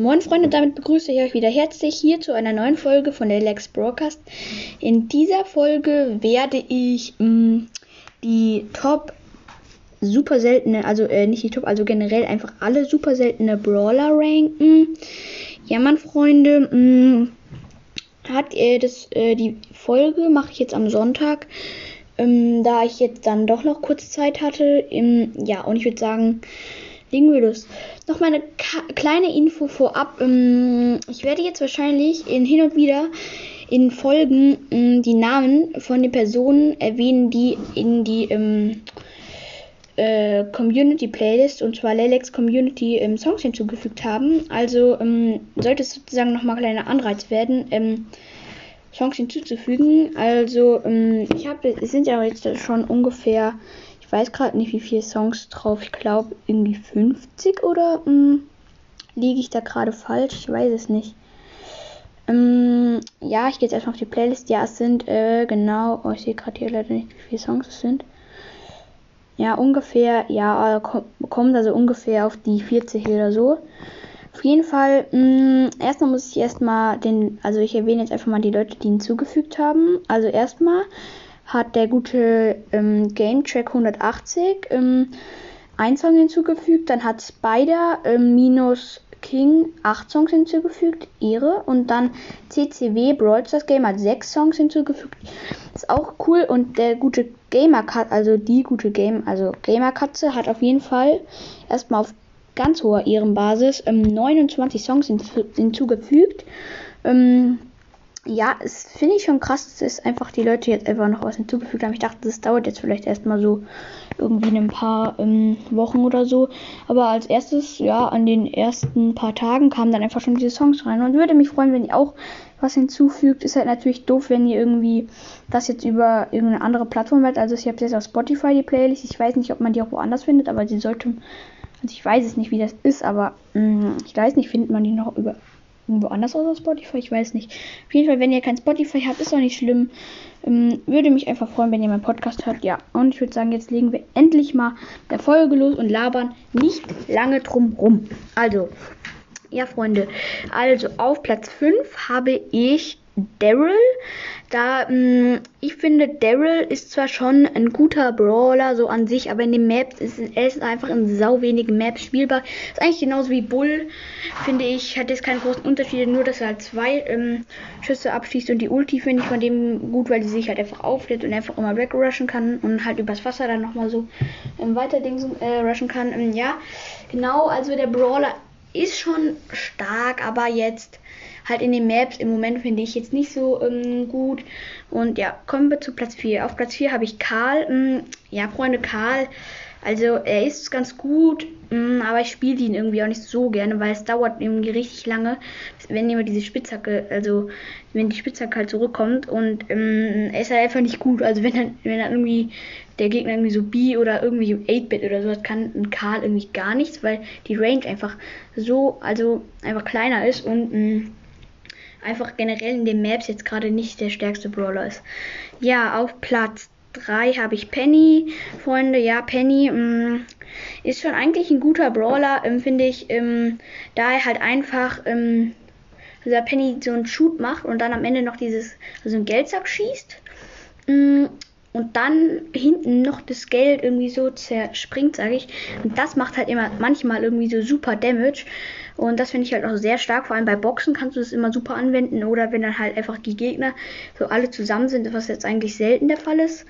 Moin Freunde, damit begrüße ich euch wieder herzlich hier zu einer neuen Folge von der Lex Broadcast. In dieser Folge werde ich mh, mm, die Top super seltene, also äh, nicht die Top, also generell einfach alle super seltene Brawler ranken. Ja, Mann, Freunde, mh, mm, hat äh, das äh, die Folge mache ich jetzt am Sonntag, ähm, da ich jetzt dann doch noch kurz Zeit hatte. Ähm, ja, und ich würde sagen los. Noch mal eine kleine Info vorab. Ähm, ich werde jetzt wahrscheinlich in hin und wieder in Folgen ähm, die Namen von den Personen erwähnen, die in die ähm, äh, Community Playlist und zwar Lelex Community ähm, Songs hinzugefügt haben. Also ähm, sollte es sozusagen nochmal ein kleiner Anreiz werden, ähm, Songs hinzuzufügen. Also ich habe, es sind ja jetzt schon ungefähr ich weiß gerade nicht, wie viele Songs drauf. Ich glaube, irgendwie 50 oder hm, liege ich da gerade falsch? Ich weiß es nicht. Ähm, ja, ich gehe jetzt erstmal auf die Playlist. Ja, es sind äh, genau. Oh, ich sehe gerade hier leider nicht, wie viele Songs es sind. Ja, ungefähr. Ja, kommt also ungefähr auf die 40 oder so. Auf jeden Fall, mh, hm, erstmal muss ich erstmal den, also ich erwähne jetzt einfach mal die Leute, die hinzugefügt haben. Also erstmal hat der gute ähm, Game Track 180 ähm, ein Song hinzugefügt. Dann hat Spider ähm, minus King 8 Songs hinzugefügt, ihre. Und dann CCW Brawl Stars Game hat 6 Songs hinzugefügt. Ist auch cool. Und der gute Gamer Cut, also die gute Game, also Gamer Katze hat auf jeden Fall erstmal auf ganz hoher Ehrenbasis ähm, 29 Songs hinzugefügt. Ähm, ja, es finde ich schon krass, dass einfach die Leute jetzt einfach noch was hinzugefügt haben. Ich dachte, das dauert jetzt vielleicht erstmal so irgendwie ein paar ähm, Wochen oder so. Aber als erstes, ja, an den ersten paar Tagen kamen dann einfach schon diese Songs rein. Und würde mich freuen, wenn ihr auch was hinzufügt. Ist halt natürlich doof, wenn ihr irgendwie das jetzt über irgendeine andere Plattform hört. Also ich habe jetzt auf Spotify die Playlist. Ich weiß nicht, ob man die auch woanders findet, aber sie sollte. Also ich weiß es nicht, wie das ist, aber mh, mm, ich weiß nicht, findet man die noch über irgendwo anders außer Spotify, ich weiß nicht. Auf jeden Fall, wenn ihr kein Spotify habt, ist auch nicht schlimm. Ähm, würde mich einfach freuen, wenn ihr meinen Podcast hört. Ja, und ich würde sagen, jetzt legen wir endlich mal der Folge los und labern nicht lange drum rum. Also, ja, Freunde. Also, auf Platz 5 habe ich Daryl. Da, mh, mm, ich finde, Daryl ist zwar schon ein guter Brawler, so an sich, aber in den Maps ist er ist einfach in sau wenigen Maps spielbar. Ist eigentlich genauso wie Bull, finde ich. Hat jetzt keine großen Unterschiede, nur dass er halt zwei ähm, Schüsse abschießt und die Ulti finde ich von dem gut, weil die sich halt einfach auflädt und einfach immer wegrushen kann und halt übers Wasser dann nochmal so ähm, weiter Dings, äh, rushen kann. Ähm, ja, genau, also der Brawler ist schon stark, aber jetzt halt in den Maps im Moment finde ich jetzt nicht so ähm, gut. Und ja, kommen wir zu Platz 4. Auf Platz 4 habe ich Karl. Ähm, ja, Freunde, Karl. Also er ist ganz gut, mm, aber ich spiele ihn irgendwie auch nicht so gerne, weil es dauert irgendwie richtig lange, wenn immer diese Spitzhacke, also wenn die Spitzhacke halt zurückkommt und ähm, er ist halt einfach nicht gut. Also wenn er, wenn er irgendwie der Gegner irgendwie so B oder irgendwie 8-Bit oder so hat, kann ein Karl irgendwie gar nichts, weil die Range einfach so, also einfach kleiner ist und mh, mm, einfach generell in den Maps jetzt gerade nicht der stärkste Brawler ist. Ja, auf Platz 3 habe ich Penny. Freunde, ja, Penny mh, mm, ist schon eigentlich ein guter Brawler, ähm, finde ich, ähm, da er halt einfach, ähm, also Penny so einen Shoot macht und dann am Ende noch dieses, also einen Geldsack schießt. Mh, mm, und dann hinten noch das Geld irgendwie so zerspringt, sage ich. Und das macht halt immer manchmal irgendwie so super Damage. Und das finde ich halt auch sehr stark. Vor allem bei Boxen kannst du das immer super anwenden. Oder wenn dann halt einfach die Gegner so alle zusammen sind, was jetzt eigentlich selten der Fall ist.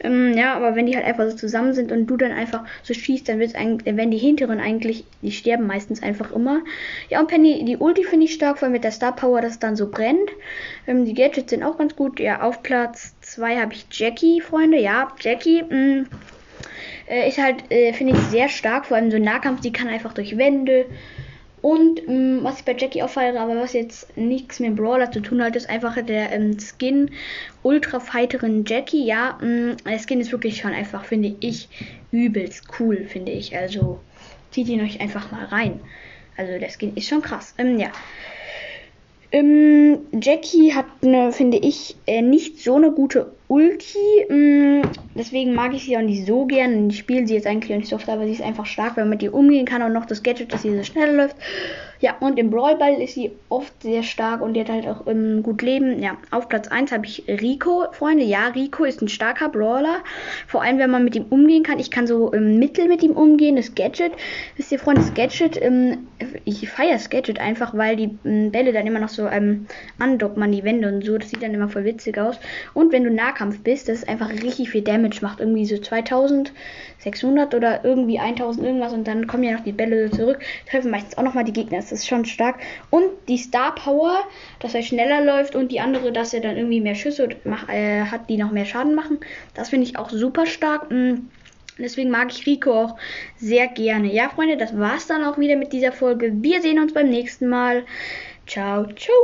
Ähm, ja, aber wenn die halt einfach so zusammen sind und du dann einfach so schießt, dann wird's eigentlich, wenn die hinteren eigentlich, die sterben meistens einfach immer. Ja, und Penny, die Ulti finde ich stark, weil mit der Star Power das dann so brennt. Ähm, die Gadgets sind auch ganz gut. Ja, auf Platz 2 habe ich Jackie, Freunde. Ja, Jackie, mh, mm, äh, ist halt, äh, finde ich, sehr stark. Vor allem so Nahkampf, die kann einfach durch Wände und ähm, was ich bei Jackie auffeiere, aber was jetzt nichts mit Brawler zu tun hat, ist einfach der ähm, Skin Ultra Fighterin Jackie. Ja, ähm, der Skin ist wirklich schon einfach, finde ich, übelst cool, finde ich. Also zieht ihn euch einfach mal rein. Also der Skin ist schon krass. Ähm, ja. Ähm, Jackie hat eine, finde ich, äh, nicht so eine gute Ulti. Ähm, deswegen mag ich sie auch nicht so gern. Ich spiele sie jetzt eigentlich auch nicht so oft, aber sie ist einfach stark, weil man mit ihr umgehen kann und noch das Gadget, dass sie so schnell läuft. Ja, und im Brawl Ball ist sie oft sehr stark und die hat halt auch ähm, gut Leben. Ja, auf Platz 1 habe ich Rico, Freunde. Ja, Rico ist ein starker Brawler. Vor allem, wenn man mit ihm umgehen kann. Ich kann so ähm, mittel mit ihm umgehen. Das Gadget, wisst ihr, Freunde, das Gadget, ähm, ich feiere das Gadget einfach, weil die ähm, Bälle dann immer noch so ähm, andockt man die Wände und so. Das sieht dann immer voll witzig aus. Und wenn du Nahkampf bist, das ist einfach richtig viel Damage macht. Irgendwie so 2600 oder irgendwie 1000 irgendwas und dann kommen ja noch die Bälle zurück. Treffen meistens auch nochmal die Gegner. Das ist schon stark. Und die Star Power, dass er schneller läuft und die andere, dass er dann irgendwie mehr Schüsse äh, hat, die noch mehr Schaden machen. Das finde ich auch super stark. Mm. Deswegen mag ich Rico auch sehr gerne. Ja, Freunde, das war's dann auch wieder mit dieser Folge. Wir sehen uns beim nächsten Mal. Ciao, ciao.